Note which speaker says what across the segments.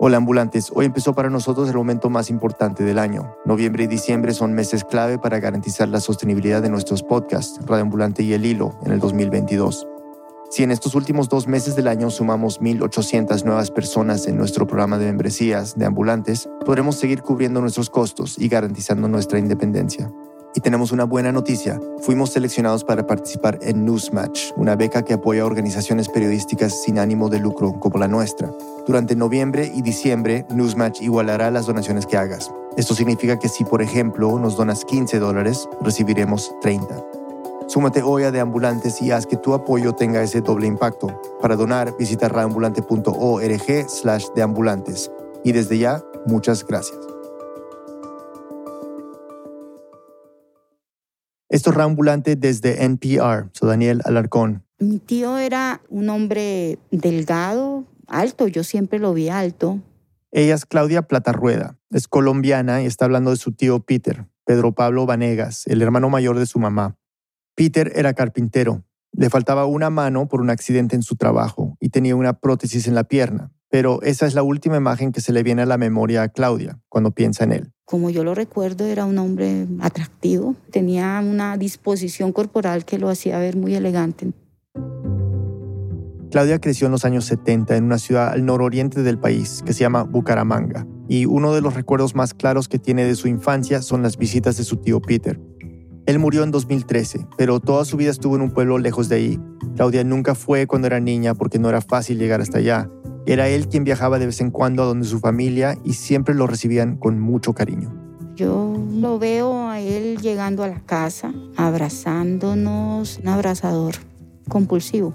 Speaker 1: Hola ambulantes, hoy empezó para nosotros el momento más importante del año. Noviembre y diciembre son meses clave para garantizar la sostenibilidad de nuestros podcasts, Radio Ambulante y El Hilo, en el 2022. Si en estos últimos dos meses del año sumamos 1.800 nuevas personas en nuestro programa de membresías de ambulantes, podremos seguir cubriendo nuestros costos y garantizando nuestra independencia. Y tenemos una buena noticia. Fuimos seleccionados para participar en Newsmatch, una beca que apoya organizaciones periodísticas sin ánimo de lucro como la nuestra. Durante noviembre y diciembre, Newsmatch igualará las donaciones que hagas. Esto significa que si, por ejemplo, nos donas 15 dólares, recibiremos 30. Súmate hoy a Deambulantes y haz que tu apoyo tenga ese doble impacto. Para donar, visita radioambulante.org slash deambulantes. Y desde ya, muchas gracias. Esto es Rambulante desde NPR. Soy Daniel Alarcón.
Speaker 2: Mi tío era un hombre delgado, alto, yo siempre lo vi alto.
Speaker 1: Ella es Claudia Platarrueda, es colombiana y está hablando de su tío Peter, Pedro Pablo Vanegas, el hermano mayor de su mamá. Peter era carpintero, le faltaba una mano por un accidente en su trabajo y tenía una prótesis en la pierna, pero esa es la última imagen que se le viene a la memoria a Claudia cuando piensa en él
Speaker 2: como yo lo recuerdo, era un hombre atractivo, tenía una disposición corporal que lo hacía ver muy elegante.
Speaker 1: Claudia creció en los años 70 en una ciudad al nororiente del país que se llama Bucaramanga, y uno de los recuerdos más claros que tiene de su infancia son las visitas de su tío Peter. Él murió en 2013, pero toda su vida estuvo en un pueblo lejos de ahí. Claudia nunca fue cuando era niña porque no era fácil llegar hasta allá, era él quien viajaba de vez en cuando a donde su familia y siempre lo recibían con mucho cariño.
Speaker 2: Yo lo veo a él llegando a la casa, abrazándonos, un abrazador compulsivo.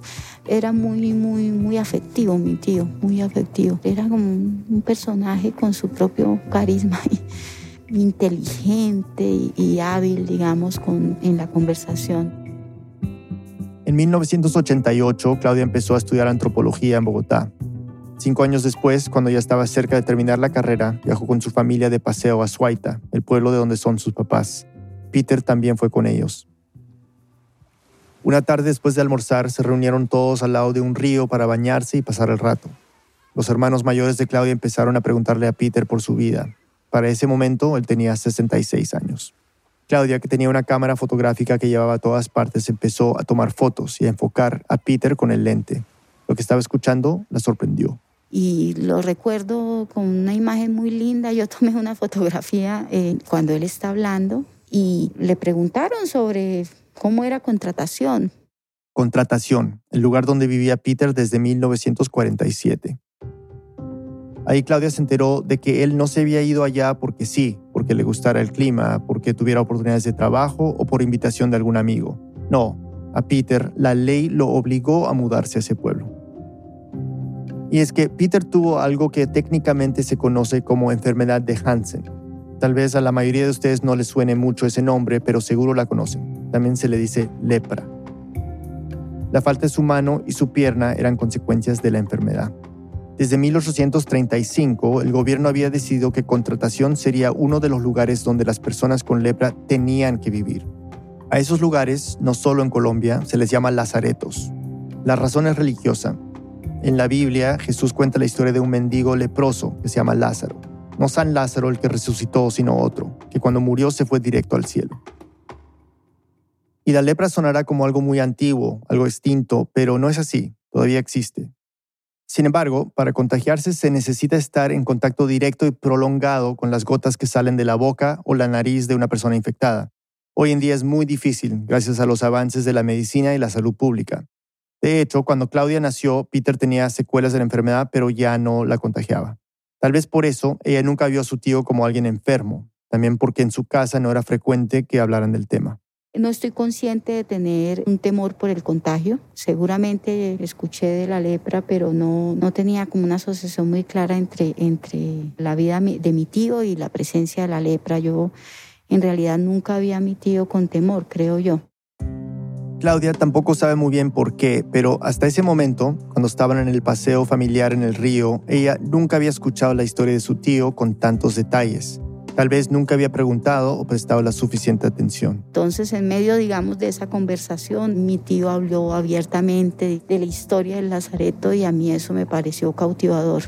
Speaker 2: Era muy, muy, muy afectivo mi tío, muy afectivo. Era como un personaje con su propio carisma y inteligente y, hábil, digamos, con, en la conversación.
Speaker 1: En 1988, Claudia empezó a estudiar antropología en Bogotá Cinco años después, cuando ya estaba cerca de terminar la carrera, viajó con su familia de paseo a Suaita, el pueblo de donde son sus papás. Peter también fue con ellos. Una tarde después de almorzar, se reunieron todos al lado de un río para bañarse y pasar el rato. Los hermanos mayores de Claudia empezaron a preguntarle a Peter por su vida. Para ese momento, él tenía 66 años. Claudia, que tenía una cámara fotográfica que llevaba a todas partes, empezó a tomar fotos y a enfocar a Peter con el lente. Lo que estaba escuchando la sorprendió
Speaker 2: y lo recuerdo con una imagen muy linda. Yo tomé una fotografía eh, cuando él está hablando y le preguntaron sobre cómo era contratación.
Speaker 1: Contratación, el lugar donde vivía Peter desde 1947. Ahí Claudia se enteró de que él no se había ido allá porque sí, porque le gustara el clima, porque tuviera oportunidades de trabajo o por invitación de algún amigo. No, a Peter la ley lo obligó a mudarse a ese pueblo. Y es que Peter tuvo algo que técnicamente se conoce como enfermedad de Hansen. Tal vez a la mayoría de ustedes no les suene mucho ese nombre, pero seguro la conocen. También se le dice lepra. La falta de su mano y su pierna eran consecuencias de la enfermedad. Desde 1835, el gobierno había decidido que Contratación sería uno de los lugares donde las personas con lepra tenían que vivir. A esos lugares, no solo en Colombia, se les llama lazaretos. La razón es religiosa. En la Biblia, Jesús cuenta la historia de un mendigo leproso que se llama Lázaro. No San Lázaro el que resucitó, sino otro, que cuando murió se fue directo al cielo. Y la lepra sonará como algo muy antiguo, algo extinto, pero no es así, todavía existe. Sin embargo, para contagiarse se necesita estar en contacto directo y prolongado con las gotas que salen de la boca o la nariz de una persona infectada. Hoy en día es muy difícil, gracias a los avances de la medicina y la salud pública. De hecho, cuando Claudia nació, Peter tenía secuelas de la enfermedad, pero ya no la contagiaba. Tal vez por eso ella nunca vio a su tío como alguien enfermo, también porque en su casa no era frecuente que hablaran del tema.
Speaker 2: No estoy consciente de tener un temor por el contagio. Seguramente escuché de la lepra, pero no, no tenía como una asociación muy clara entre, entre la vida de mi tío y la presencia de la lepra. Yo en realidad nunca había a mi tío con temor, creo yo.
Speaker 1: Claudia tampoco sabe muy bien por qué, pero hasta ese momento, cuando estaban en el paseo familiar en el río, ella nunca había escuchado la historia de su tío con tantos detalles. Tal vez nunca había preguntado o prestado la suficiente atención.
Speaker 2: Entonces, en medio, digamos, de esa conversación, mi tío habló abiertamente de la historia del Lazareto y a mí eso me pareció cautivador.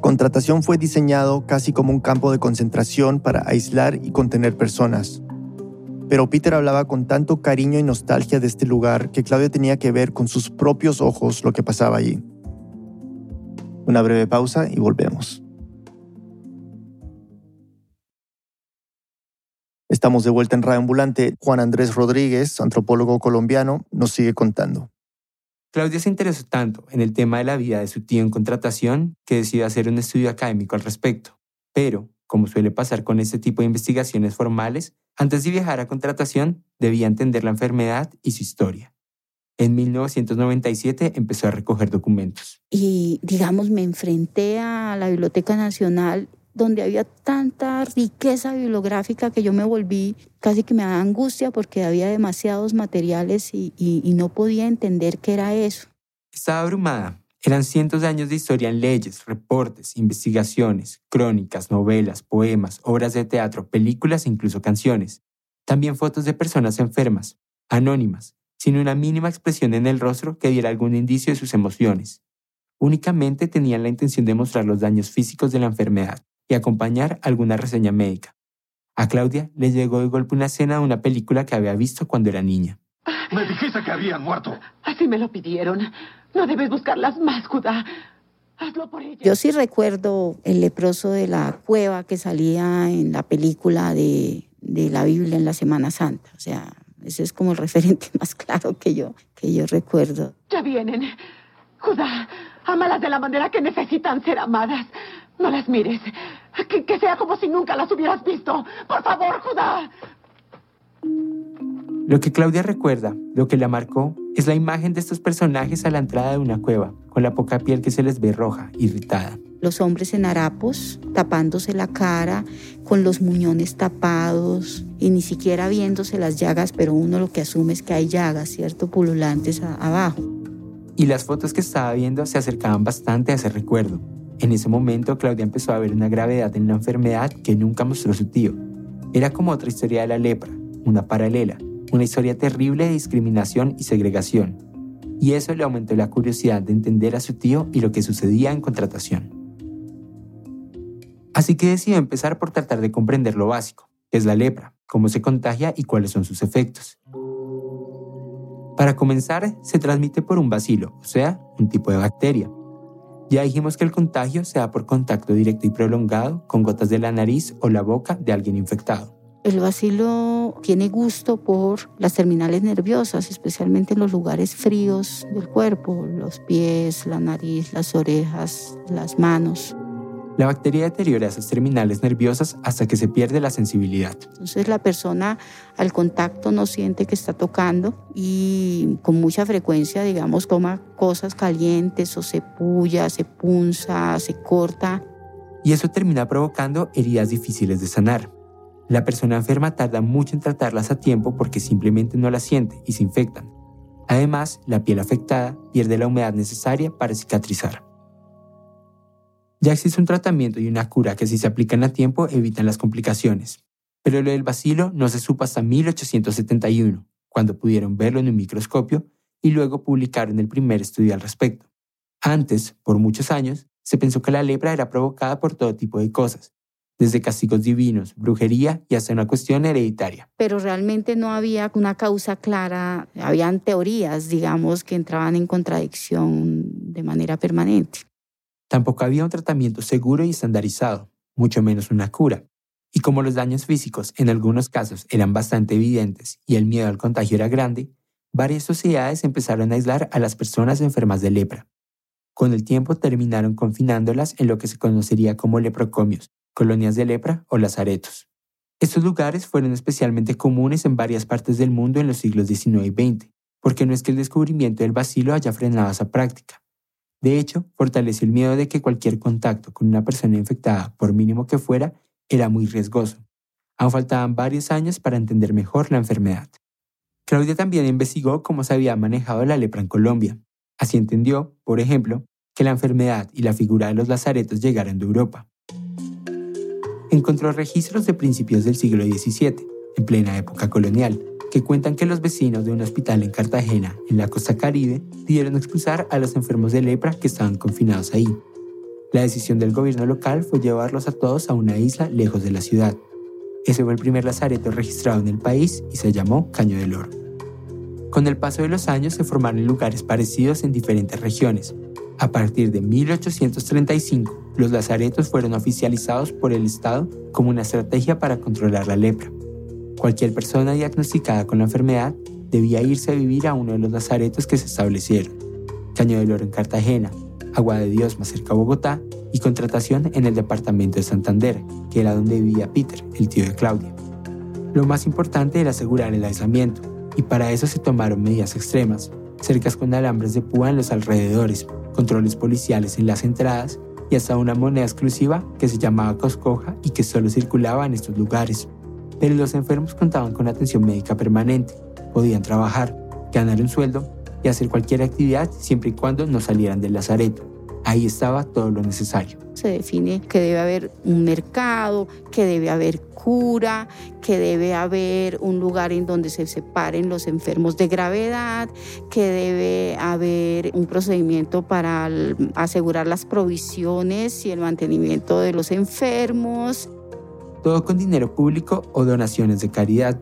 Speaker 1: Contratación fue diseñado casi como un campo de concentración para aislar y contener personas. Pero Peter hablaba con tanto cariño y nostalgia de este lugar que Claudia tenía que ver con sus propios ojos lo que pasaba allí. Una breve pausa y volvemos. Estamos de vuelta en Radio Ambulante. Juan Andrés Rodríguez, antropólogo colombiano, nos sigue contando.
Speaker 3: Claudia se interesó tanto en el tema de la vida de su tío en contratación que decidió hacer un estudio académico al respecto. Pero, como suele pasar con este tipo de investigaciones formales, antes de viajar a contratación, debía entender la enfermedad y su historia. En 1997 empezó a recoger documentos.
Speaker 2: Y, digamos, me enfrenté a la Biblioteca Nacional donde había tanta riqueza bibliográfica que yo me volví, casi que me daba angustia porque había demasiados materiales y, y no podía entender qué era eso.
Speaker 3: Estaba abrumada. Eran cientos de años de historia en leyes, reportes, investigaciones, crónicas, novelas, poemas, obras de teatro, películas e incluso canciones. También fotos de personas enfermas, anónimas, sin una mínima expresión en el rostro que diera algún indicio de sus emociones. Únicamente tenían la intención de mostrar los daños físicos de la enfermedad y acompañar alguna reseña médica. A Claudia le llegó de golpe una escena de una película que había visto cuando era niña.
Speaker 4: Me dijiste que habían muerto.
Speaker 5: Así me lo pidieron. No debes buscarlas más, Judá. Hazlo por ella.
Speaker 2: Yo sí recuerdo el leproso de la cueva que salía en la película de, de la Biblia en la Semana Santa. O sea, ese es como el referente más claro que yo, que yo recuerdo.
Speaker 5: Ya vienen. Judá, ámalas de la manera que necesitan ser amadas. No las mires. Que, que sea como si nunca las hubieras visto. Por favor, Judá.
Speaker 3: Lo que Claudia recuerda, lo que la marcó, es la imagen de estos personajes a la entrada de una cueva, con la poca piel que se les ve roja, irritada.
Speaker 2: Los hombres en harapos, tapándose la cara, con los muñones tapados y ni siquiera viéndose las llagas, pero uno lo que asume es que hay llagas, ¿cierto? Pululantes abajo.
Speaker 3: Y las fotos que estaba viendo se acercaban bastante a ese recuerdo. En ese momento, Claudia empezó a ver una gravedad en la enfermedad que nunca mostró su tío. Era como otra historia de la lepra, una paralela, una historia terrible de discriminación y segregación. Y eso le aumentó la curiosidad de entender a su tío y lo que sucedía en contratación. Así que decidió empezar por tratar de comprender lo básico, qué es la lepra, cómo se contagia y cuáles son sus efectos. Para comenzar, se transmite por un bacilo, o sea, un tipo de bacteria. Ya dijimos que el contagio se da por contacto directo y prolongado con gotas de la nariz o la boca de alguien infectado.
Speaker 2: El bacilo tiene gusto por las terminales nerviosas, especialmente en los lugares fríos del cuerpo, los pies, la nariz, las orejas, las manos.
Speaker 3: La bacteria deteriora esas terminales nerviosas hasta que se pierde la sensibilidad.
Speaker 2: Entonces la persona al contacto no siente que está tocando y con mucha frecuencia, digamos, toma cosas calientes o se puya, se punza, se corta.
Speaker 3: Y eso termina provocando heridas difíciles de sanar. La persona enferma tarda mucho en tratarlas a tiempo porque simplemente no las siente y se infectan. Además, la piel afectada pierde la humedad necesaria para cicatrizar. Ya existe un tratamiento y una cura que si se aplican a tiempo evitan las complicaciones. Pero lo del bacilo no se supo hasta 1871, cuando pudieron verlo en un microscopio y luego publicaron el primer estudio al respecto. Antes, por muchos años, se pensó que la lepra era provocada por todo tipo de cosas, desde castigos divinos, brujería y hasta una cuestión hereditaria.
Speaker 2: Pero realmente no había una causa clara, habían teorías, digamos, que entraban en contradicción de manera permanente.
Speaker 3: Tampoco había un tratamiento seguro y estandarizado, mucho menos una cura. Y como los daños físicos en algunos casos eran bastante evidentes y el miedo al contagio era grande, varias sociedades empezaron a aislar a las personas enfermas de lepra. Con el tiempo terminaron confinándolas en lo que se conocería como leprocomios, colonias de lepra o lazaretos. Estos lugares fueron especialmente comunes en varias partes del mundo en los siglos XIX y XX, porque no es que el descubrimiento del bacilo haya frenado esa práctica. De hecho, fortaleció el miedo de que cualquier contacto con una persona infectada, por mínimo que fuera, era muy riesgoso. Aún faltaban varios años para entender mejor la enfermedad. Claudia también investigó cómo se había manejado la lepra en Colombia. Así entendió, por ejemplo, que la enfermedad y la figura de los lazaretos llegaron de Europa encontró registros de principios del siglo XVII, en plena época colonial, que cuentan que los vecinos de un hospital en Cartagena, en la costa caribe, pidieron expulsar a los enfermos de lepra que estaban confinados ahí. La decisión del gobierno local fue llevarlos a todos a una isla lejos de la ciudad. Ese fue el primer lazareto registrado en el país y se llamó Caño del Oro. Con el paso de los años se formaron lugares parecidos en diferentes regiones. A partir de 1835, los lazaretos fueron oficializados por el Estado como una estrategia para controlar la lepra. Cualquier persona diagnosticada con la enfermedad debía irse a vivir a uno de los lazaretos que se establecieron. Caño del Oro en Cartagena, Agua de Dios más cerca a Bogotá y contratación en el departamento de Santander, que era donde vivía Peter, el tío de Claudia. Lo más importante era asegurar el aislamiento, y para eso se tomaron medidas extremas, cercas con alambres de púa en los alrededores, controles policiales en las entradas y hasta una moneda exclusiva que se llamaba coscoja y que solo circulaba en estos lugares. Pero los enfermos contaban con atención médica permanente, podían trabajar, ganar un sueldo y hacer cualquier actividad siempre y cuando no salieran del lazareto. Ahí estaba todo lo necesario.
Speaker 2: Se define que debe haber un mercado, que debe haber cura, que debe haber un lugar en donde se separen los enfermos de gravedad, que debe haber un procedimiento para asegurar las provisiones y el mantenimiento de los enfermos.
Speaker 3: Todo con dinero público o donaciones de caridad.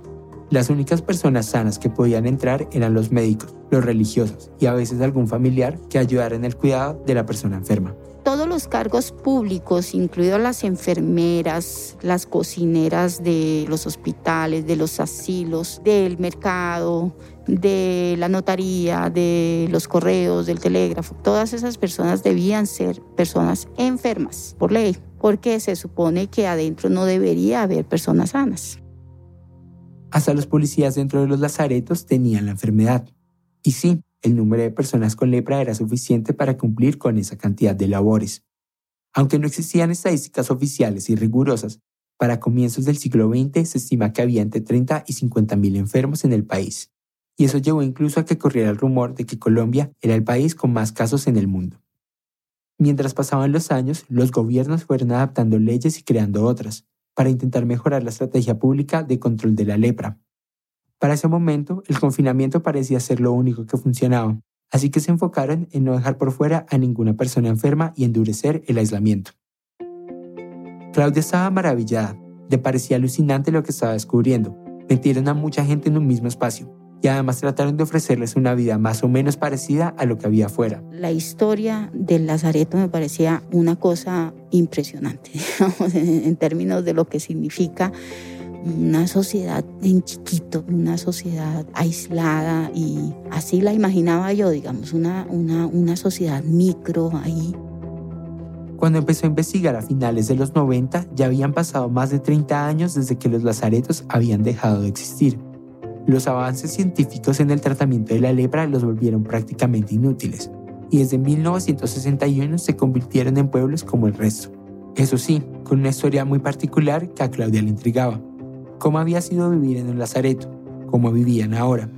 Speaker 3: Las únicas personas sanas que podían entrar eran los médicos, los religiosos y a veces algún familiar que ayudara en el cuidado de la persona enferma.
Speaker 2: Todos los cargos públicos, incluidos las enfermeras, las cocineras de los hospitales, de los asilos, del mercado, de la notaría, de los correos, del telégrafo, todas esas personas debían ser personas enfermas por ley, porque se supone que adentro no debería haber personas sanas.
Speaker 3: Hasta los policías dentro de los lazaretos tenían la enfermedad. Y sí, el número de personas con lepra era suficiente para cumplir con esa cantidad de labores. Aunque no existían estadísticas oficiales y rigurosas, para comienzos del siglo XX se estima que había entre 30 y 50 mil enfermos en el país. Y eso llevó incluso a que corriera el rumor de que Colombia era el país con más casos en el mundo. Mientras pasaban los años, los gobiernos fueron adaptando leyes y creando otras, para intentar mejorar la estrategia pública de control de la lepra. Para ese momento, el confinamiento parecía ser lo único que funcionaba, así que se enfocaron en no dejar por fuera a ninguna persona enferma y endurecer el aislamiento. Claudia estaba maravillada, le parecía alucinante lo que estaba descubriendo. Metieron a mucha gente en un mismo espacio, y además trataron de ofrecerles una vida más o menos parecida a lo que había afuera.
Speaker 2: La historia del Lazareto me parecía una cosa impresionante, en términos de lo que significa una sociedad en chiquito, una sociedad aislada y así la imaginaba yo, digamos, una, una, una sociedad micro ahí.
Speaker 3: Cuando empezó a investigar a finales de los 90, ya habían pasado más de 30 años desde que los lazaretos habían dejado de existir. Los avances científicos en el tratamiento de la lepra los volvieron prácticamente inútiles, y desde 1961 se convirtieron en pueblos como el resto. Eso sí, con una historia muy particular que a Claudia le intrigaba. ¿Cómo había sido vivir en un lazareto? ¿Cómo vivían ahora?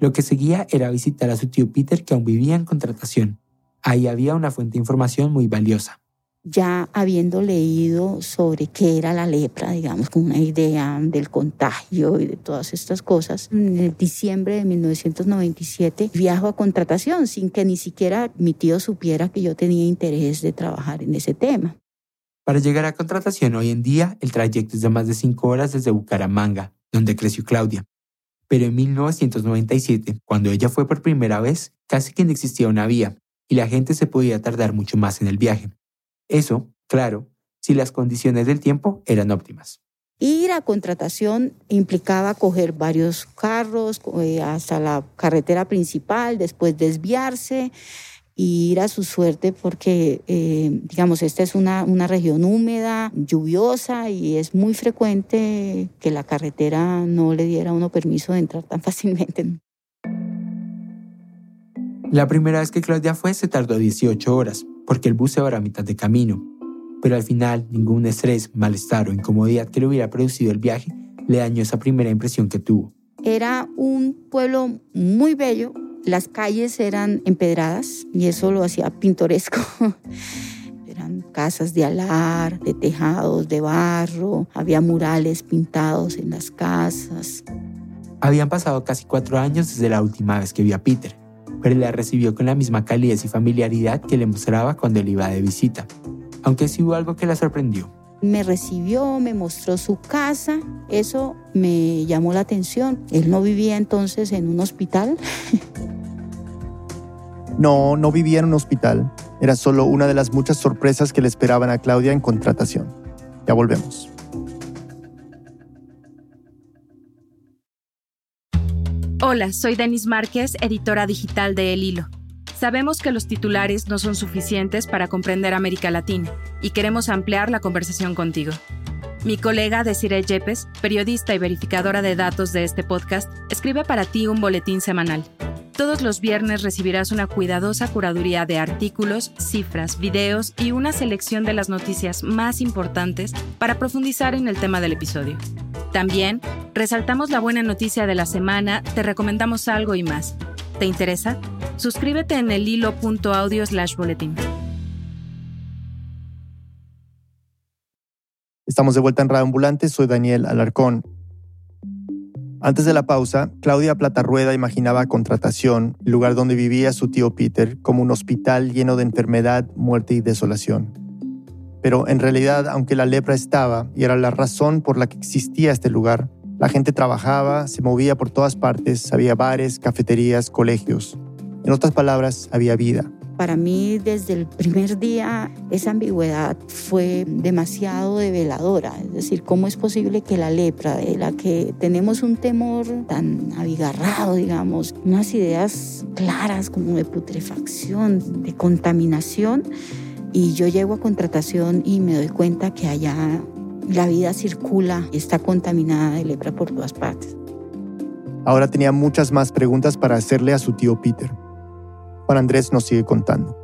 Speaker 3: Lo que seguía era visitar a su tío Peter que aún vivía en contratación. Ahí había una fuente de información muy valiosa
Speaker 2: ya habiendo leído sobre qué era la lepra, digamos, con una idea del contagio y de todas estas cosas, en el diciembre de 1997 viajo a contratación sin que ni siquiera mi tío supiera que yo tenía interés de trabajar en ese tema.
Speaker 3: Para llegar a contratación hoy en día, el trayecto es de más de cinco horas desde Bucaramanga, donde creció Claudia. Pero en 1997, cuando ella fue por primera vez, casi que no existía una vía y la gente se podía tardar mucho más en el viaje. Eso, claro, si las condiciones del tiempo eran óptimas.
Speaker 2: Ir a contratación implicaba coger varios carros eh, hasta la carretera principal, después desviarse y ir a su suerte porque, eh, digamos, esta es una, una región húmeda, lluviosa y es muy frecuente que la carretera no le diera a uno permiso de entrar tan fácilmente.
Speaker 3: La primera vez que Claudia fue se tardó 18 horas, porque el bus se va a mitad de camino. Pero al final, ningún estrés, malestar o incomodidad que le hubiera producido el viaje le dañó esa primera impresión que tuvo.
Speaker 2: Era un pueblo muy bello, las calles eran empedradas y eso lo hacía pintoresco. eran casas de alar, de tejados, de barro, había murales pintados en las casas.
Speaker 3: Habían pasado casi cuatro años desde la última vez que vi a Peter pero la recibió con la misma calidez y familiaridad que le mostraba cuando él iba de visita, aunque sí hubo algo que la sorprendió.
Speaker 2: Me recibió, me mostró su casa, eso me llamó la atención. Él no vivía entonces en un hospital.
Speaker 1: No, no vivía en un hospital. Era solo una de las muchas sorpresas que le esperaban a Claudia en contratación. Ya volvemos.
Speaker 6: Hola, soy Denis Márquez, editora digital de El Hilo. Sabemos que los titulares no son suficientes para comprender América Latina y queremos ampliar la conversación contigo. Mi colega Desiree Yepes, periodista y verificadora de datos de este podcast, escribe para ti un boletín semanal. Todos los viernes recibirás una cuidadosa curaduría de artículos, cifras, videos y una selección de las noticias más importantes para profundizar en el tema del episodio. También, resaltamos la buena noticia de la semana, te recomendamos algo y más. ¿Te interesa? Suscríbete en el hilo.audio slash boletín.
Speaker 1: Estamos de vuelta en Radio Ambulante, soy Daniel Alarcón. Antes de la pausa, Claudia Platarrueda imaginaba contratación, lugar donde vivía su tío Peter, como un hospital lleno de enfermedad, muerte y desolación. Pero en realidad, aunque la lepra estaba y era la razón por la que existía este lugar, la gente trabajaba, se movía por todas partes, había bares, cafeterías, colegios. En otras palabras, había vida.
Speaker 2: Para mí, desde el primer día, esa ambigüedad fue demasiado develadora. Es decir, ¿cómo es posible que la lepra, de la que tenemos un temor tan abigarrado, digamos, unas ideas claras como de putrefacción, de contaminación, y yo llego a contratación y me doy cuenta que allá la vida circula y está contaminada de lepra por todas partes.
Speaker 1: Ahora tenía muchas más preguntas para hacerle a su tío Peter. Andrés nos sigue contando.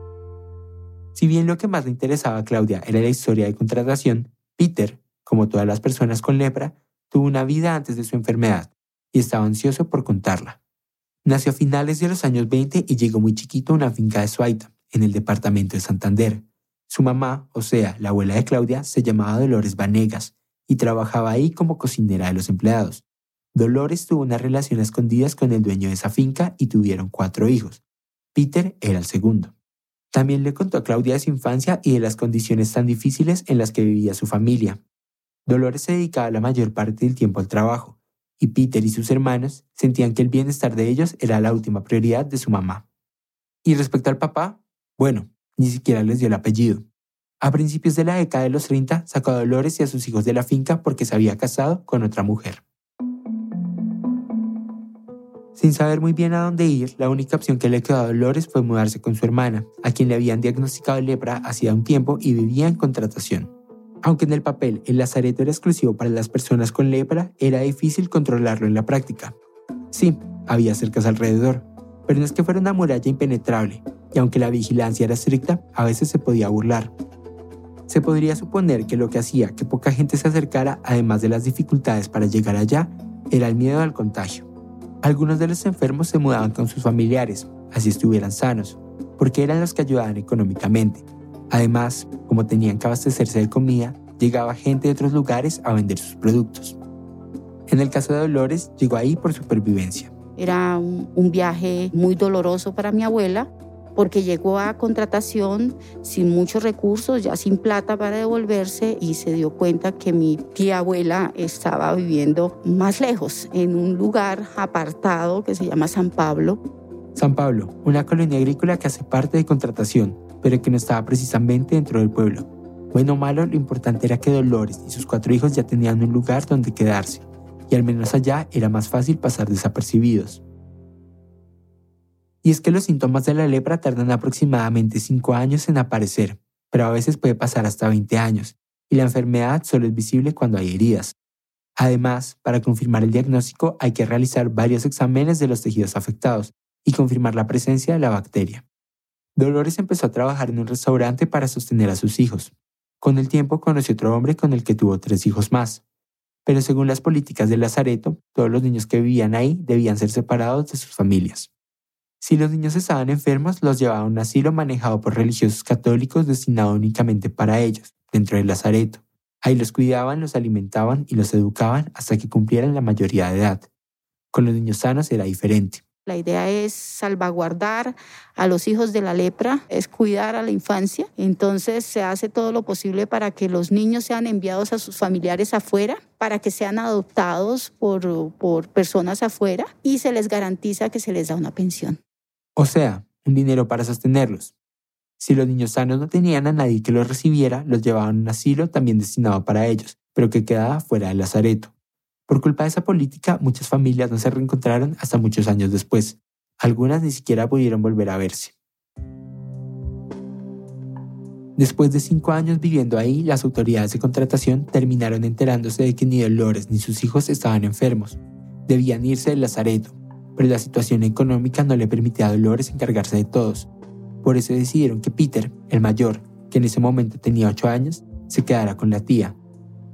Speaker 3: Si bien lo que más le interesaba a Claudia era la historia de contratación, Peter, como todas las personas con lepra, tuvo una vida antes de su enfermedad y estaba ansioso por contarla. Nació a finales de los años 20 y llegó muy chiquito a una finca de Suaita, en el departamento de Santander. Su mamá, o sea, la abuela de Claudia, se llamaba Dolores Vanegas y trabajaba ahí como cocinera de los empleados. Dolores tuvo una relación a escondidas con el dueño de esa finca y tuvieron cuatro hijos. Peter era el segundo. También le contó a Claudia de su infancia y de las condiciones tan difíciles en las que vivía su familia. Dolores se dedicaba la mayor parte del tiempo al trabajo, y Peter y sus hermanos sentían que el bienestar de ellos era la última prioridad de su mamá. Y respecto al papá, bueno, ni siquiera les dio el apellido. A principios de la década de los 30 sacó a Dolores y a sus hijos de la finca porque se había casado con otra mujer. Sin saber muy bien a dónde ir, la única opción que le quedó a Dolores fue mudarse con su hermana, a quien le habían diagnosticado lepra hacía un tiempo y vivía en contratación. Aunque en el papel el lazareto era exclusivo para las personas con lepra, era difícil controlarlo en la práctica. Sí, había cercas alrededor, pero no es que fuera una muralla impenetrable, y aunque la vigilancia era estricta, a veces se podía burlar. Se podría suponer que lo que hacía que poca gente se acercara, además de las dificultades para llegar allá, era el miedo al contagio. Algunos de los enfermos se mudaban con sus familiares, así estuvieran sanos, porque eran los que ayudaban económicamente. Además, como tenían que abastecerse de comida, llegaba gente de otros lugares a vender sus productos. En el caso de Dolores, llegó ahí por supervivencia.
Speaker 2: Era un, un viaje muy doloroso para mi abuela, porque llegó a contratación sin muchos recursos, ya sin plata para devolverse y se dio cuenta que mi tía abuela estaba viviendo más lejos, en un lugar apartado que se llama San Pablo.
Speaker 3: San Pablo, una colonia agrícola que hace parte de contratación, pero que no estaba precisamente dentro del pueblo. Bueno o malo, lo importante era que Dolores y sus cuatro hijos ya tenían un lugar donde quedarse, y al menos allá era más fácil pasar desapercibidos. Y es que los síntomas de la lepra tardan aproximadamente 5 años en aparecer, pero a veces puede pasar hasta 20 años, y la enfermedad solo es visible cuando hay heridas. Además, para confirmar el diagnóstico hay que realizar varios exámenes de los tejidos afectados y confirmar la presencia de la bacteria. Dolores empezó a trabajar en un restaurante para sostener a sus hijos. Con el tiempo conoció otro hombre con el que tuvo tres hijos más. Pero según las políticas del Lazareto, todos los niños que vivían ahí debían ser separados de sus familias. Si los niños estaban enfermos, los llevaban a un asilo manejado por religiosos católicos destinado únicamente para ellos, dentro del lazareto. Ahí los cuidaban, los alimentaban y los educaban hasta que cumplieran la mayoría de edad. Con los niños sanos era diferente.
Speaker 2: La idea es salvaguardar a los hijos de la lepra, es cuidar a la infancia. Entonces se hace todo lo posible para que los niños sean enviados a sus familiares afuera, para que sean adoptados por, por personas afuera y se les garantiza que se les da una pensión.
Speaker 3: O sea, un dinero para sostenerlos. Si los niños sanos no tenían a nadie que los recibiera, los llevaban a un asilo también destinado para ellos, pero que quedaba fuera del lazareto. Por culpa de esa política, muchas familias no se reencontraron hasta muchos años después. Algunas ni siquiera pudieron volver a verse. Después de cinco años viviendo ahí, las autoridades de contratación terminaron enterándose de que ni Dolores ni sus hijos estaban enfermos. Debían irse del lazareto, pero la situación económica no le permitía a Dolores encargarse de todos. Por eso decidieron que Peter, el mayor, que en ese momento tenía ocho años, se quedara con la tía,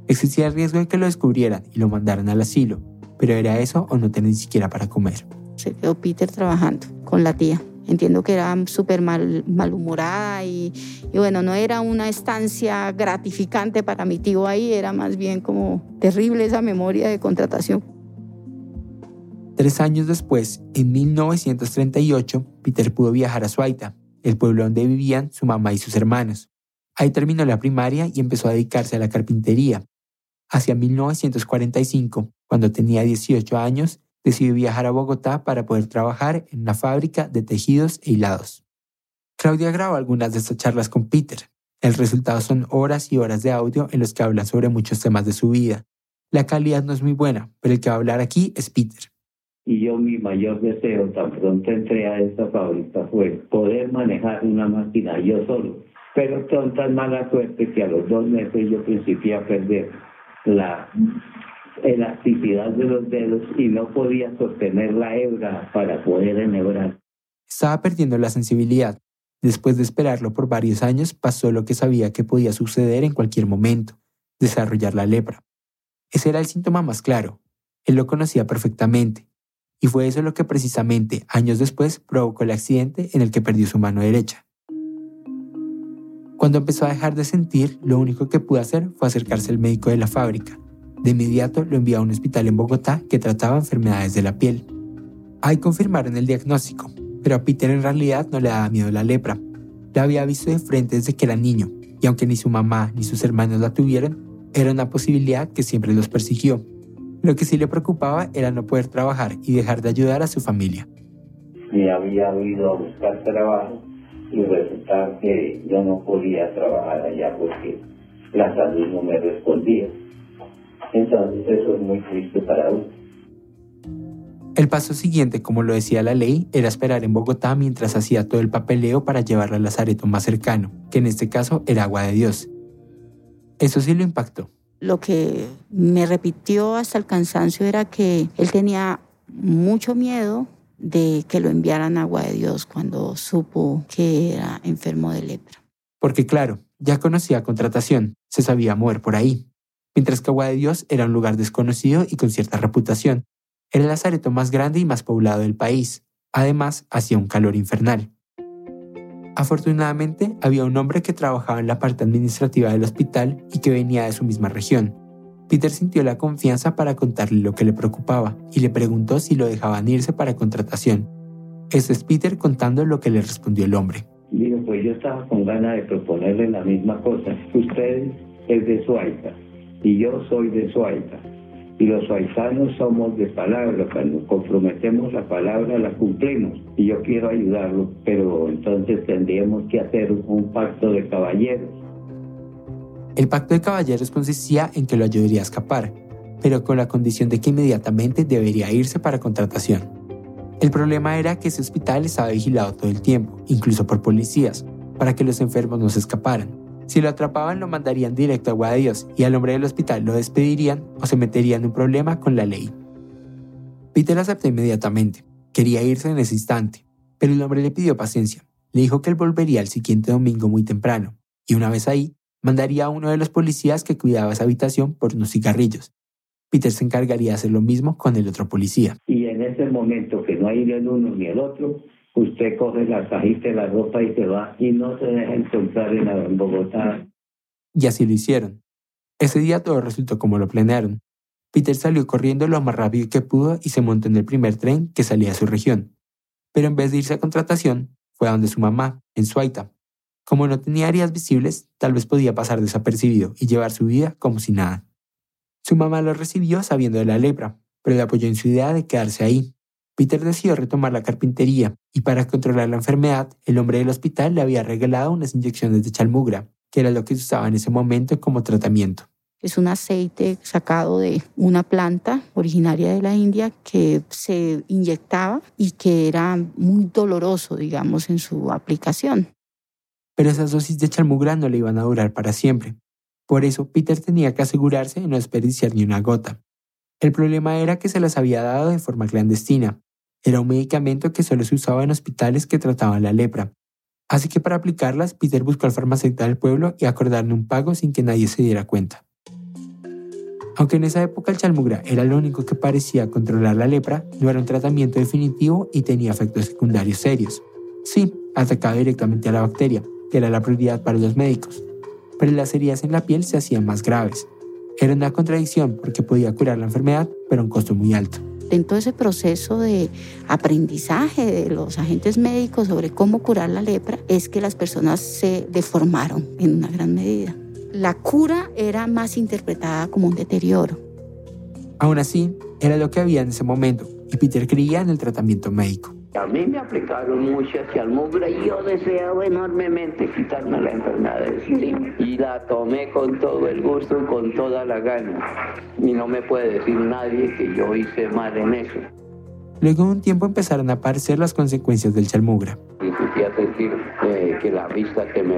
Speaker 3: Existía el riesgo de que lo descubrieran y lo mandaran al asilo, pero era eso o no tener ni siquiera para comer.
Speaker 2: Se quedó Peter trabajando con la tía. Entiendo que era súper mal, malhumorada y, y bueno, no era una estancia gratificante para mi tío ahí, era más bien como terrible esa memoria de contratación.
Speaker 3: Tres años después, en 1938, Peter pudo viajar a Suaita, el pueblo donde vivían su mamá y sus hermanos. Ahí terminó la primaria y empezó a dedicarse a la carpintería, Hacia 1945, cuando tenía 18 años, decidió viajar a Bogotá para poder trabajar en una fábrica de tejidos e hilados. Claudia grabó algunas de estas charlas con Peter. El resultado son horas y horas de audio en los que hablan sobre muchos temas de su vida. La calidad no es muy buena, pero el que va a hablar aquí es Peter.
Speaker 7: Y yo mi mayor deseo, tan pronto entré a esta fábrica, fue poder manejar una máquina yo solo. Pero con tan mala suerte que a los dos meses yo principié a perder la elasticidad de los dedos y no podía sostener la hebra para poder enhebrar.
Speaker 3: Estaba perdiendo la sensibilidad. Después de esperarlo por varios años, pasó lo que sabía que podía suceder en cualquier momento, desarrollar la lepra. Ese era el síntoma más claro. Él lo conocía perfectamente. Y fue eso lo que precisamente años después provocó el accidente en el que perdió su mano derecha. Cuando empezó a dejar de sentir, lo único que pudo hacer fue acercarse al médico de la fábrica. De inmediato lo envió a un hospital en Bogotá que trataba enfermedades de la piel. Ahí confirmaron el diagnóstico, pero a Peter en realidad no le daba miedo la lepra. La había visto de frente desde que era niño, y aunque ni su mamá ni sus hermanos la tuvieron, era una posibilidad que siempre los persiguió. Lo que sí le preocupaba era no poder trabajar y dejar de ayudar a su familia.
Speaker 7: Me había ido a buscar trabajo y resulta que yo no podía trabajar allá porque la salud no me respondía. Entonces eso es muy triste para uno.
Speaker 3: El paso siguiente, como lo decía la ley, era esperar en Bogotá mientras hacía todo el papeleo para llevarla al lazareto más cercano, que en este caso era Agua de Dios. Eso sí lo impactó.
Speaker 2: Lo que me repitió hasta el cansancio era que él tenía mucho miedo de que lo enviaran agua de Dios cuando supo que era enfermo de lepra.
Speaker 3: Porque claro, ya conocía contratación, se sabía mover por ahí. Mientras que Agua de Dios era un lugar desconocido y con cierta reputación. Era el lazareto más grande y más poblado del país. Además, hacía un calor infernal. Afortunadamente, había un hombre que trabajaba en la parte administrativa del hospital y que venía de su misma región. Peter sintió la confianza para contarle lo que le preocupaba y le preguntó si lo dejaban irse para contratación. Este es Peter contando lo que le respondió el hombre.
Speaker 7: Digo, pues yo estaba con ganas de proponerle la misma cosa. Usted es de Suaita y yo soy de Suaita. Y los suaitanos somos de palabra, cuando comprometemos la palabra la cumplimos. Y yo quiero ayudarlo, pero entonces tendríamos que hacer un pacto de caballeros
Speaker 3: el pacto de caballeros consistía en que lo ayudaría a escapar, pero con la condición de que inmediatamente debería irse para contratación. El problema era que ese hospital estaba vigilado todo el tiempo, incluso por policías, para que los enfermos no se escaparan. Si lo atrapaban lo mandarían directo a Dios y al hombre del hospital lo despedirían o se meterían en un problema con la ley. Peter aceptó inmediatamente. Quería irse en ese instante, pero el hombre le pidió paciencia. Le dijo que él volvería el siguiente domingo muy temprano, y una vez ahí, mandaría a uno de los policías que cuidaba esa habitación por unos cigarrillos. Peter se encargaría de hacer lo mismo con el otro policía.
Speaker 7: Y en ese momento que no hay ni el uno ni el otro, usted coge la cajita de la ropa y se va y no se deja encontrar en, Bogotá.
Speaker 3: Y así lo hicieron. Ese día todo resultó como lo planearon. Peter salió corriendo lo más rápido que pudo y se montó en el primer tren que salía a su región. pero en vez de irse a contratación, fue a donde su mamá, en Suaita. Como no tenía áreas visibles, tal vez podía pasar desapercibido y llevar su vida como si nada. Su mamá lo recibió sabiendo de la lepra, pero le apoyó en su idea de quedarse ahí. Peter decidió retomar la carpintería y para controlar la enfermedad, el hombre del hospital le había regalado unas inyecciones de chalmugra, que era lo que se usaba en ese momento como tratamiento.
Speaker 2: Es un aceite sacado de una planta originaria de la India que se inyectaba y que era muy doloroso, digamos, en su aplicación.
Speaker 3: Pero esas dosis de chalmugra no le iban a durar para siempre. Por eso Peter tenía que asegurarse de no desperdiciar ni una gota. El problema era que se las había dado de forma clandestina. Era un medicamento que solo se usaba en hospitales que trataban la lepra. Así que para aplicarlas, Peter buscó al farmacéutico del pueblo y acordarle un pago sin que nadie se diera cuenta. Aunque en esa época el chalmugra era lo único que parecía controlar la lepra, no era un tratamiento definitivo y tenía efectos secundarios serios. Sí, atacaba directamente a la bacteria, que era la prioridad para los médicos, pero las heridas en la piel se hacían más graves. Era una contradicción porque podía curar la enfermedad, pero a un costo muy alto.
Speaker 2: En todo ese proceso de aprendizaje de los agentes médicos sobre cómo curar la lepra, es que las personas se deformaron en una gran medida la cura era más interpretada como un deterioro.
Speaker 3: Aún así, era lo que había en ese momento y Peter creía en el tratamiento médico.
Speaker 7: A mí me aplicaron mucha chalmugra y yo deseaba enormemente quitarme la enfermedad de Y la tomé con todo el gusto con toda la gana. Y no me puede decir nadie que yo hice mal en eso.
Speaker 3: Luego de un tiempo empezaron a aparecer las consecuencias del chalmugra.
Speaker 7: Empecé a sentir eh, que la vista que me,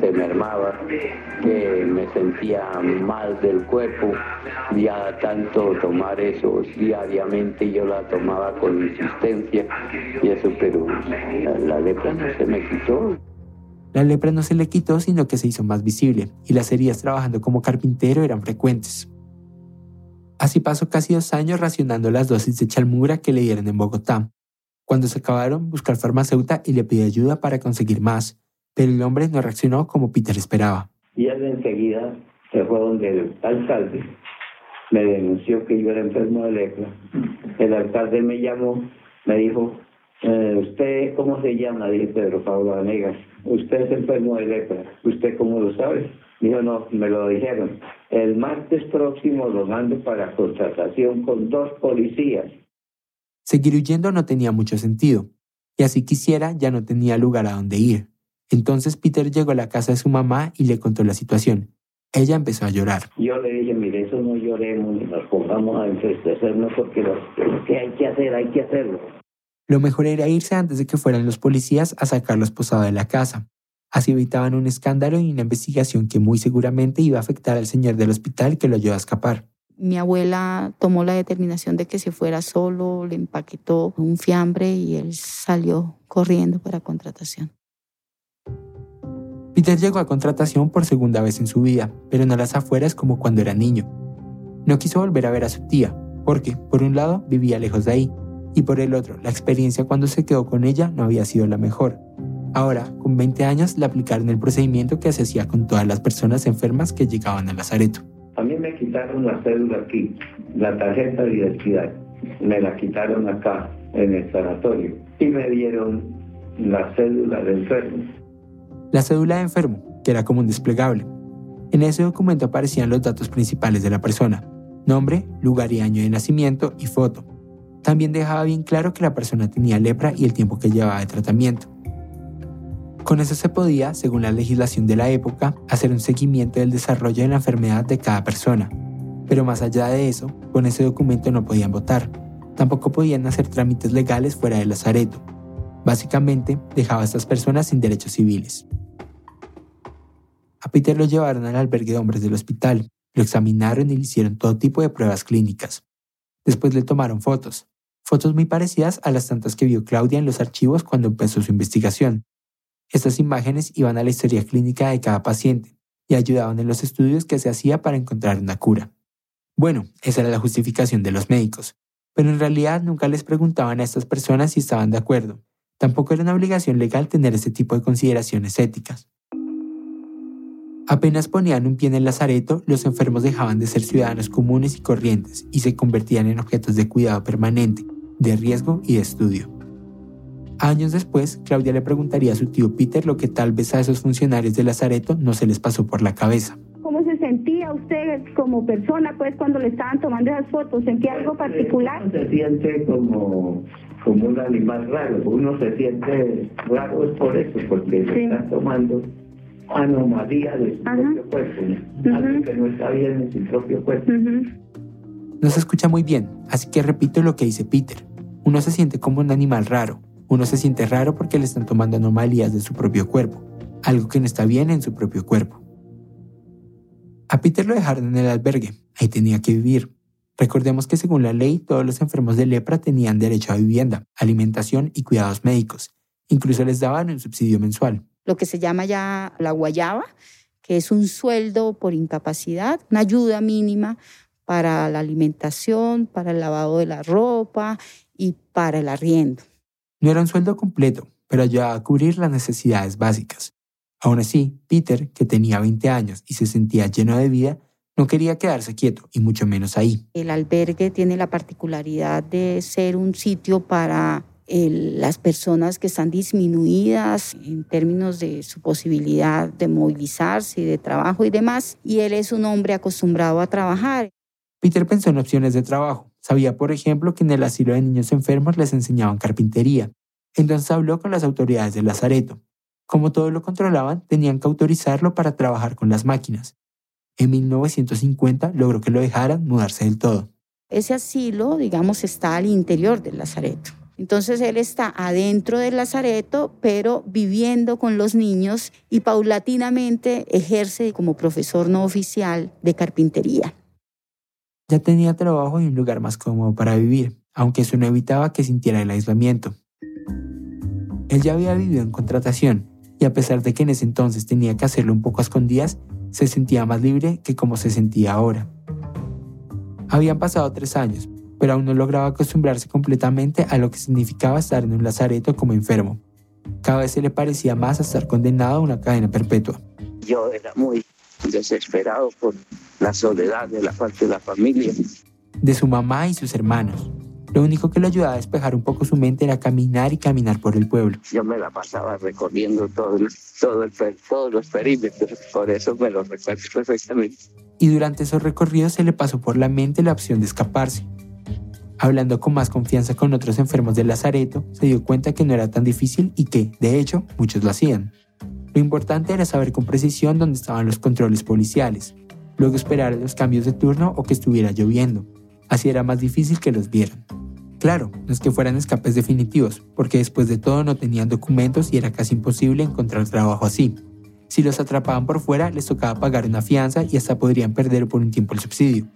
Speaker 7: se mermaba, que me sentía mal del cuerpo. Ya tanto tomar eso diariamente, yo la tomaba con insistencia y eso, pero la, la lepra no se me quitó.
Speaker 3: La lepra no se le quitó, sino que se hizo más visible, y las heridas trabajando como carpintero eran frecuentes. Así pasó casi dos años racionando las dosis de chalmugra que le dieron en Bogotá. Cuando se acabaron, buscó al farmacéutico y le pidió ayuda para conseguir más, pero el hombre no reaccionó como Peter esperaba.
Speaker 7: Y él enseguida se fue donde el alcalde me denunció que yo era enfermo de lepra. El alcalde me llamó, me dijo, eh, ¿usted cómo se llama? Dije Pedro Pablo Anegas. Usted es enfermo de lepra. ¿Usted cómo lo sabe? Dijo, no, me lo dijeron. El martes próximo lo mando para contratación con dos policías.
Speaker 3: Seguir huyendo no tenía mucho sentido, y así quisiera ya no tenía lugar a donde ir. Entonces Peter llegó a la casa de su mamá y le contó la situación. Ella empezó a llorar.
Speaker 7: Yo le dije, mire, eso no lloremos ni nos pongamos a entristecernos porque lo que hay que hacer, hay que hacerlo.
Speaker 3: Lo mejor era irse antes de que fueran los policías a sacarlo esposado de la casa. Así evitaban un escándalo y una investigación que muy seguramente iba a afectar al señor del hospital que lo ayudó a escapar.
Speaker 2: Mi abuela tomó la determinación de que se fuera solo, le empaquetó un fiambre y él salió corriendo para contratación.
Speaker 3: Peter llegó a contratación por segunda vez en su vida, pero no a las afueras como cuando era niño. No quiso volver a ver a su tía, porque, por un lado, vivía lejos de ahí, y por el otro, la experiencia cuando se quedó con ella no había sido la mejor. Ahora, con 20 años, le aplicaron el procedimiento que se hacía con todas las personas enfermas que llegaban al lazareto.
Speaker 7: A mí me quitaron la cédula aquí, la tarjeta de identidad. Me la quitaron acá, en el sanatorio. Y me dieron la cédula de enfermo.
Speaker 3: La cédula de enfermo, que era como un desplegable. En ese documento aparecían los datos principales de la persona, nombre, lugar y año de nacimiento y foto. También dejaba bien claro que la persona tenía lepra y el tiempo que llevaba de tratamiento. Con eso se podía, según la legislación de la época, hacer un seguimiento del desarrollo de la enfermedad de cada persona. Pero más allá de eso, con ese documento no podían votar. Tampoco podían hacer trámites legales fuera del lazareto. Básicamente, dejaba a estas personas sin derechos civiles. A Peter lo llevaron al albergue de hombres del hospital, lo examinaron y le hicieron todo tipo de pruebas clínicas. Después le tomaron fotos, fotos muy parecidas a las tantas que vio Claudia en los archivos cuando empezó su investigación, estas imágenes iban a la historia clínica de cada paciente y ayudaban en los estudios que se hacía para encontrar una cura. Bueno, esa era la justificación de los médicos, pero en realidad nunca les preguntaban a estas personas si estaban de acuerdo. Tampoco era una obligación legal tener ese tipo de consideraciones éticas. Apenas ponían un pie en el lazareto, los enfermos dejaban de ser ciudadanos comunes y corrientes y se convertían en objetos de cuidado permanente, de riesgo y de estudio. Años después, Claudia le preguntaría a su tío Peter lo que tal vez a esos funcionarios de Lazareto no se les pasó por la cabeza.
Speaker 8: ¿Cómo se sentía usted como persona pues cuando le estaban tomando esas fotos? ¿Sentía algo particular?
Speaker 7: Uno se siente como, como un animal raro. Uno se siente raro es por eso, porque le están tomando anomalía de su propio cuerpo. Algo que no está bien en su propio cuerpo.
Speaker 3: No se escucha muy bien, así que repito lo que dice Peter. Uno se siente como un animal raro. Uno se siente raro porque le están tomando anomalías de su propio cuerpo, algo que no está bien en su propio cuerpo. A Peter lo dejaron en el albergue, ahí tenía que vivir. Recordemos que según la ley todos los enfermos de lepra tenían derecho a vivienda, alimentación y cuidados médicos. Incluso les daban un subsidio mensual.
Speaker 2: Lo que se llama ya la guayaba, que es un sueldo por incapacidad, una ayuda mínima para la alimentación, para el lavado de la ropa y para el arriendo.
Speaker 3: No era un sueldo completo, pero ayudaba a cubrir las necesidades básicas. Aún así, Peter, que tenía 20 años y se sentía lleno de vida, no quería quedarse quieto, y mucho menos ahí.
Speaker 2: El albergue tiene la particularidad de ser un sitio para las personas que están disminuidas en términos de su posibilidad de movilizarse y de trabajo y demás, y él es un hombre acostumbrado a trabajar.
Speaker 3: Peter pensó en opciones de trabajo. Sabía, por ejemplo, que en el asilo de niños enfermos les enseñaban carpintería. Entonces habló con las autoridades del Lazareto. Como todo lo controlaban, tenían que autorizarlo para trabajar con las máquinas. En 1950 logró que lo dejaran mudarse del todo.
Speaker 2: Ese asilo, digamos, está al interior del Lazareto. Entonces él está adentro del Lazareto, pero viviendo con los niños y paulatinamente ejerce como profesor no oficial de carpintería.
Speaker 3: Ya tenía trabajo y un lugar más cómodo para vivir, aunque eso no evitaba que sintiera el aislamiento. Él ya había vivido en contratación, y a pesar de que en ese entonces tenía que hacerlo un poco a escondidas, se sentía más libre que como se sentía ahora. Habían pasado tres años, pero aún no lograba acostumbrarse completamente a lo que significaba estar en un lazareto como enfermo. Cada vez se le parecía más a estar condenado a una cadena perpetua.
Speaker 7: Yo era muy desesperado por la soledad de la parte de la familia.
Speaker 3: De su mamá y sus hermanos. Lo único que le ayudaba a despejar un poco su mente era caminar y caminar por el pueblo.
Speaker 7: Yo me la pasaba recorriendo todo todo el, todos los perímetros, por eso me lo recuerdo perfectamente.
Speaker 3: Y durante esos recorridos se le pasó por la mente la opción de escaparse. Hablando con más confianza con otros enfermos del Lazareto, se dio cuenta que no era tan difícil y que, de hecho, muchos lo hacían. Lo importante era saber con precisión dónde estaban los controles policiales, luego esperar los cambios de turno o que estuviera lloviendo. Así era más difícil que los vieran. Claro, no es que fueran escapes definitivos, porque después de todo no tenían documentos y era casi imposible encontrar trabajo así. Si los atrapaban por fuera, les tocaba pagar una fianza y hasta podrían perder por un tiempo el subsidio.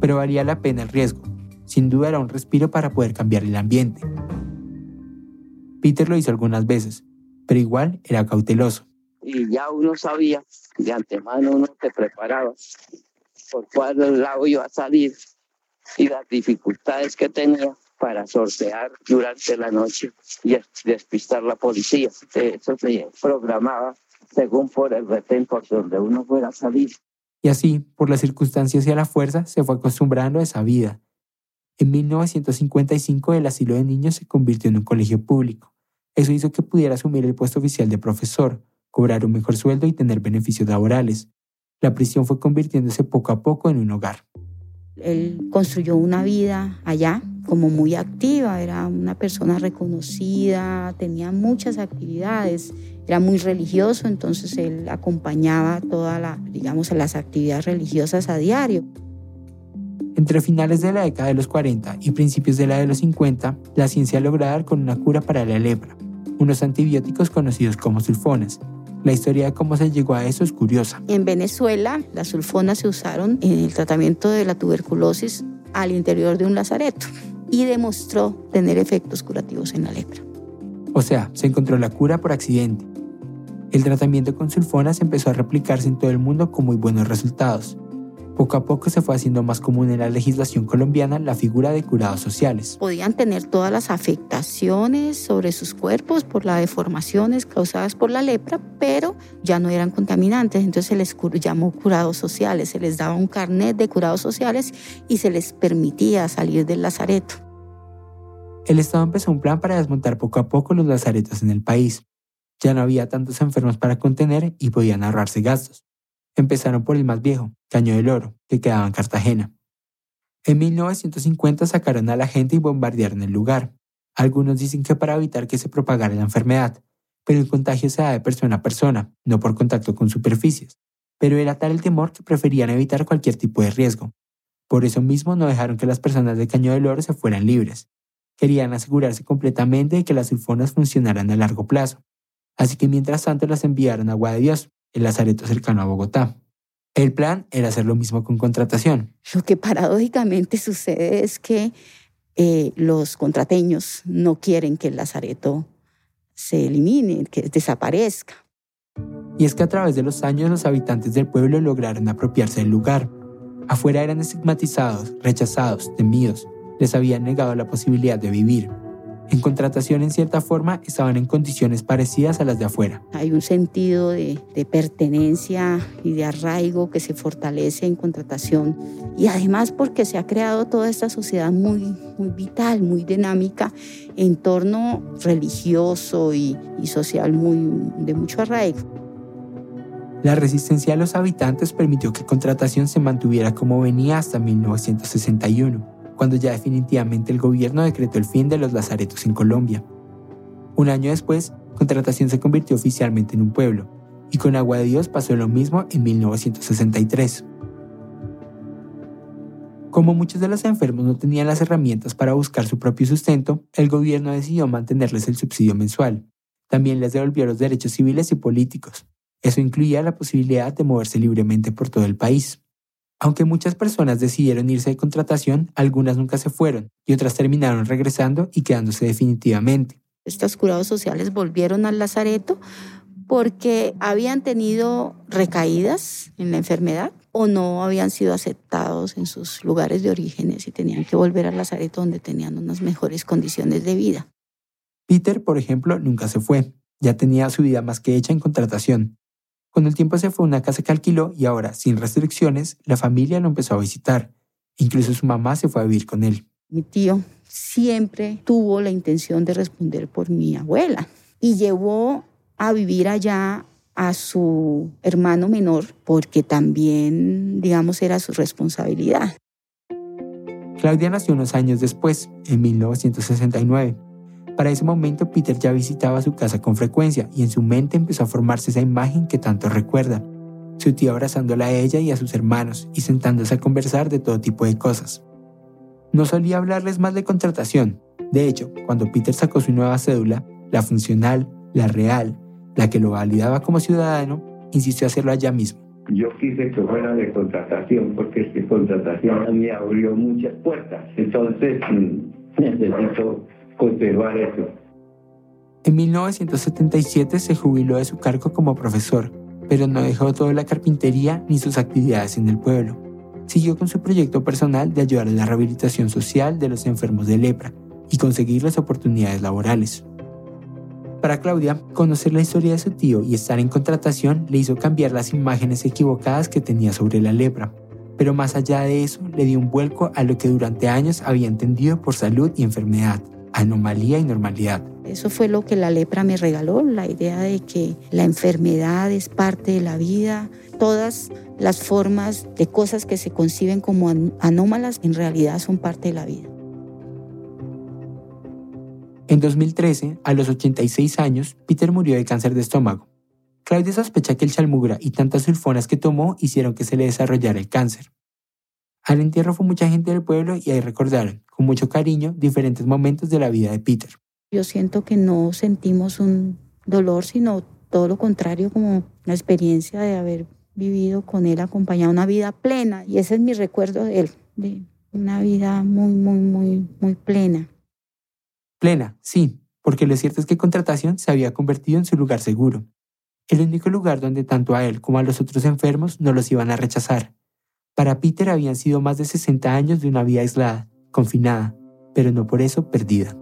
Speaker 3: Pero valía la pena el riesgo. Sin duda era un respiro para poder cambiar el ambiente. Peter lo hizo algunas veces, pero igual era cauteloso
Speaker 7: y ya uno sabía, de antemano uno se preparaba por cuál lado iba a salir y las dificultades que tenía para sortear durante la noche y despistar la policía. Eso se programaba según por el retén por donde uno fuera a salir.
Speaker 3: Y así, por las circunstancias y a la fuerza, se fue acostumbrando a esa vida. En 1955 el asilo de niños se convirtió en un colegio público. Eso hizo que pudiera asumir el puesto oficial de profesor, cobrar un mejor sueldo y tener beneficios laborales. La prisión fue convirtiéndose poco a poco en un hogar.
Speaker 2: Él construyó una vida allá como muy activa, era una persona reconocida, tenía muchas actividades, era muy religioso, entonces él acompañaba todas la, digamos, las actividades religiosas a diario.
Speaker 3: Entre finales de la década de los 40 y principios de la de los 50, la ciencia logró dar con una cura para la lepra, unos antibióticos conocidos como sulfonas, la historia de cómo se llegó a eso es curiosa.
Speaker 2: En Venezuela, las sulfonas se usaron en el tratamiento de la tuberculosis al interior de un lazareto y demostró tener efectos curativos en la lepra.
Speaker 3: O sea, se encontró la cura por accidente. El tratamiento con sulfonas empezó a replicarse en todo el mundo con muy buenos resultados. Poco a poco se fue haciendo más común en la legislación colombiana la figura de curados sociales.
Speaker 2: Podían tener todas las afectaciones sobre sus cuerpos por las deformaciones causadas por la lepra, pero ya no eran contaminantes, entonces se les llamó curados sociales, se les daba un carnet de curados sociales y se les permitía salir del lazareto.
Speaker 3: El Estado empezó un plan para desmontar poco a poco los lazaretos en el país. Ya no había tantos enfermos para contener y podían ahorrarse gastos. Empezaron por el más viejo, Caño del Oro, que quedaba en Cartagena. En 1950 sacaron a la gente y bombardearon el lugar. Algunos dicen que para evitar que se propagara la enfermedad, pero el contagio se da de persona a persona, no por contacto con superficies. Pero era tal el temor que preferían evitar cualquier tipo de riesgo. Por eso mismo no dejaron que las personas de Caño del Oro se fueran libres. Querían asegurarse completamente de que las sulfonas funcionaran a largo plazo. Así que mientras tanto las enviaron a Agua de Dios, el lazareto cercano a Bogotá. El plan era hacer lo mismo con contratación.
Speaker 2: Lo que paradójicamente sucede es que eh, los contrateños no quieren que el lazareto se elimine, que desaparezca.
Speaker 3: Y es que a través de los años los habitantes del pueblo lograron apropiarse del lugar. Afuera eran estigmatizados, rechazados, temidos, les habían negado la posibilidad de vivir. En contratación, en cierta forma, estaban en condiciones parecidas a las de afuera.
Speaker 2: Hay un sentido de, pertenencia y de arraigo que se fortalece en contratación. Y además porque se ha creado toda esta sociedad muy, muy vital, muy dinámica, en torno religioso y, y social muy, de mucho arraigo.
Speaker 3: La resistencia de los habitantes permitió que contratación se mantuviera como venía hasta 1961 cuando ya definitivamente el gobierno decretó el fin de los lazaretos en Colombia. Un año después, Contratación se convirtió oficialmente en un pueblo, y con Agua de Dios pasó lo mismo en 1963. Como muchos de los enfermos no tenían las herramientas para buscar su propio sustento, el gobierno decidió mantenerles el subsidio mensual. También les devolvió los derechos civiles y políticos. Eso incluía la posibilidad de moverse libremente por todo el país. Aunque muchas personas decidieron irse de contratación, algunas nunca se fueron y otras terminaron regresando y quedándose definitivamente.
Speaker 2: Estos curados sociales volvieron al lazareto porque habían tenido recaídas en la enfermedad o no habían sido aceptados en sus lugares de orígenes y tenían que volver al lazareto donde tenían unas mejores condiciones de vida.
Speaker 3: Peter, por ejemplo, nunca se fue. Ya tenía su vida más que hecha en contratación. Con el tiempo se fue a una casa que alquiló y ahora, sin restricciones, la familia lo empezó a visitar. Incluso su mamá se fue a vivir con él.
Speaker 2: Mi tío siempre tuvo la intención de responder por mi abuela y llevó a vivir allá a su hermano menor porque también, digamos, era su responsabilidad.
Speaker 3: Claudia nació unos años después, en 1969. Para ese momento Peter ya visitaba su casa con frecuencia y en su mente empezó a formarse esa imagen que tanto recuerda. Su tío abrazándola a ella y a sus hermanos y sentándose a conversar de todo tipo de cosas. No solía hablarles más de contratación. De hecho, cuando Peter sacó su nueva cédula, la funcional, la real, la que lo validaba como ciudadano, insistió a hacerlo allá mismo.
Speaker 7: Yo quise que fuera de contratación porque esta contratación me abrió muchas puertas. Entonces necesito conservar eso.
Speaker 3: En 1977 se jubiló de su cargo como profesor, pero no dejó toda la carpintería ni sus actividades en el pueblo. Siguió con su proyecto personal de ayudar en la rehabilitación social de los enfermos de lepra y conseguir las oportunidades laborales. Para Claudia, conocer la historia de su tío y estar en contratación le hizo cambiar las imágenes equivocadas que tenía sobre la lepra. Pero más allá de eso, le dio un vuelco a lo que durante años había entendido por salud y enfermedad anomalía y normalidad.
Speaker 2: Eso fue lo que la lepra me regaló, la idea de que la enfermedad es parte de la vida, todas las formas de cosas que se conciben como anómalas en realidad son parte de la vida.
Speaker 3: En 2013, a los 86 años, Peter murió de cáncer de estómago. Claudia sospecha que el chalmugra y tantas sulfonas que tomó hicieron que se le desarrollara el cáncer. Al entierro fue mucha gente del pueblo y ahí recordaron, con mucho cariño, diferentes momentos de la vida de Peter.
Speaker 2: Yo siento que no sentimos un dolor, sino todo lo contrario, como la experiencia de haber vivido con él, acompañado una vida plena. Y ese es mi recuerdo de él, de una vida muy, muy, muy, muy plena.
Speaker 3: Plena, sí, porque lo cierto es que Contratación se había convertido en su lugar seguro. El único lugar donde tanto a él como a los otros enfermos no los iban a rechazar para Peter habían sido más de 60 años de una vida aislada, confinada, pero no por eso perdida.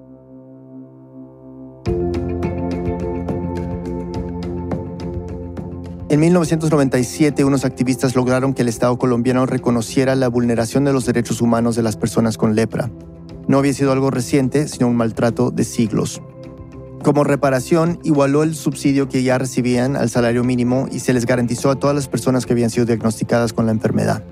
Speaker 1: En 1997, unos activistas lograron que el Estado colombiano reconociera la vulneración de los derechos humanos de las personas con lepra. No había sido algo reciente, sino un maltrato de siglos. Como reparación, igualó el subsidio que ya recibían al salario mínimo y se les garantizó a todas las personas que habían sido diagnosticadas con la enfermedad.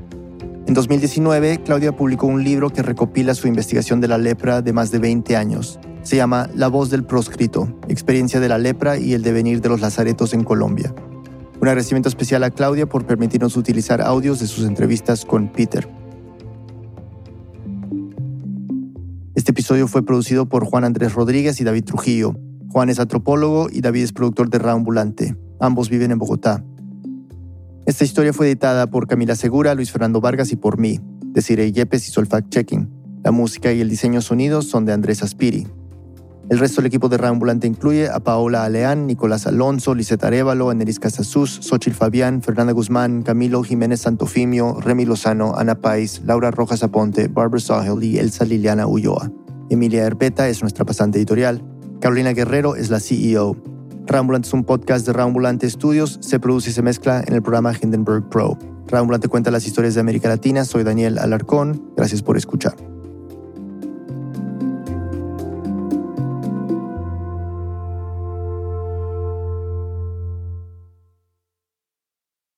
Speaker 1: En 2019, Claudia publicó un libro que recopila su investigación de la lepra de más de 20 años. Se llama La voz del proscrito, experiencia de la lepra y el devenir de los lazaretos en Colombia. Un agradecimiento especial a Claudia por permitirnos utilizar audios de sus entrevistas con Peter. Este episodio fue producido por Juan Andrés Rodríguez y David Trujillo. Juan es antropólogo y David es productor de Raambulante. Ambos viven en Bogotá. Esta historia fue editada por Camila Segura, Luis Fernando Vargas y por mí. Desiree Yepes hizo el fact-checking. La música y el diseño sonidos son de Andrés Aspiri. El resto del equipo de Raambulante incluye a Paola Aleán, Nicolás Alonso, Liseta Arevalo, Aneris Casasus, Xochil Fabián, Fernanda Guzmán, Camilo Jiménez Santofimio, Remy Lozano, Ana Pais, Laura Rojas Aponte, Barbara Sahel y Elsa Liliana Ulloa. Emilia Herpeta es nuestra pasante editorial. Carolina Guerrero es la CEO. Rambulante es un podcast de Rambulante Studios, se produce y se mezcla en el programa Hindenburg Pro. Rambulante cuenta las historias de América Latina, soy Daniel Alarcón, gracias por escuchar.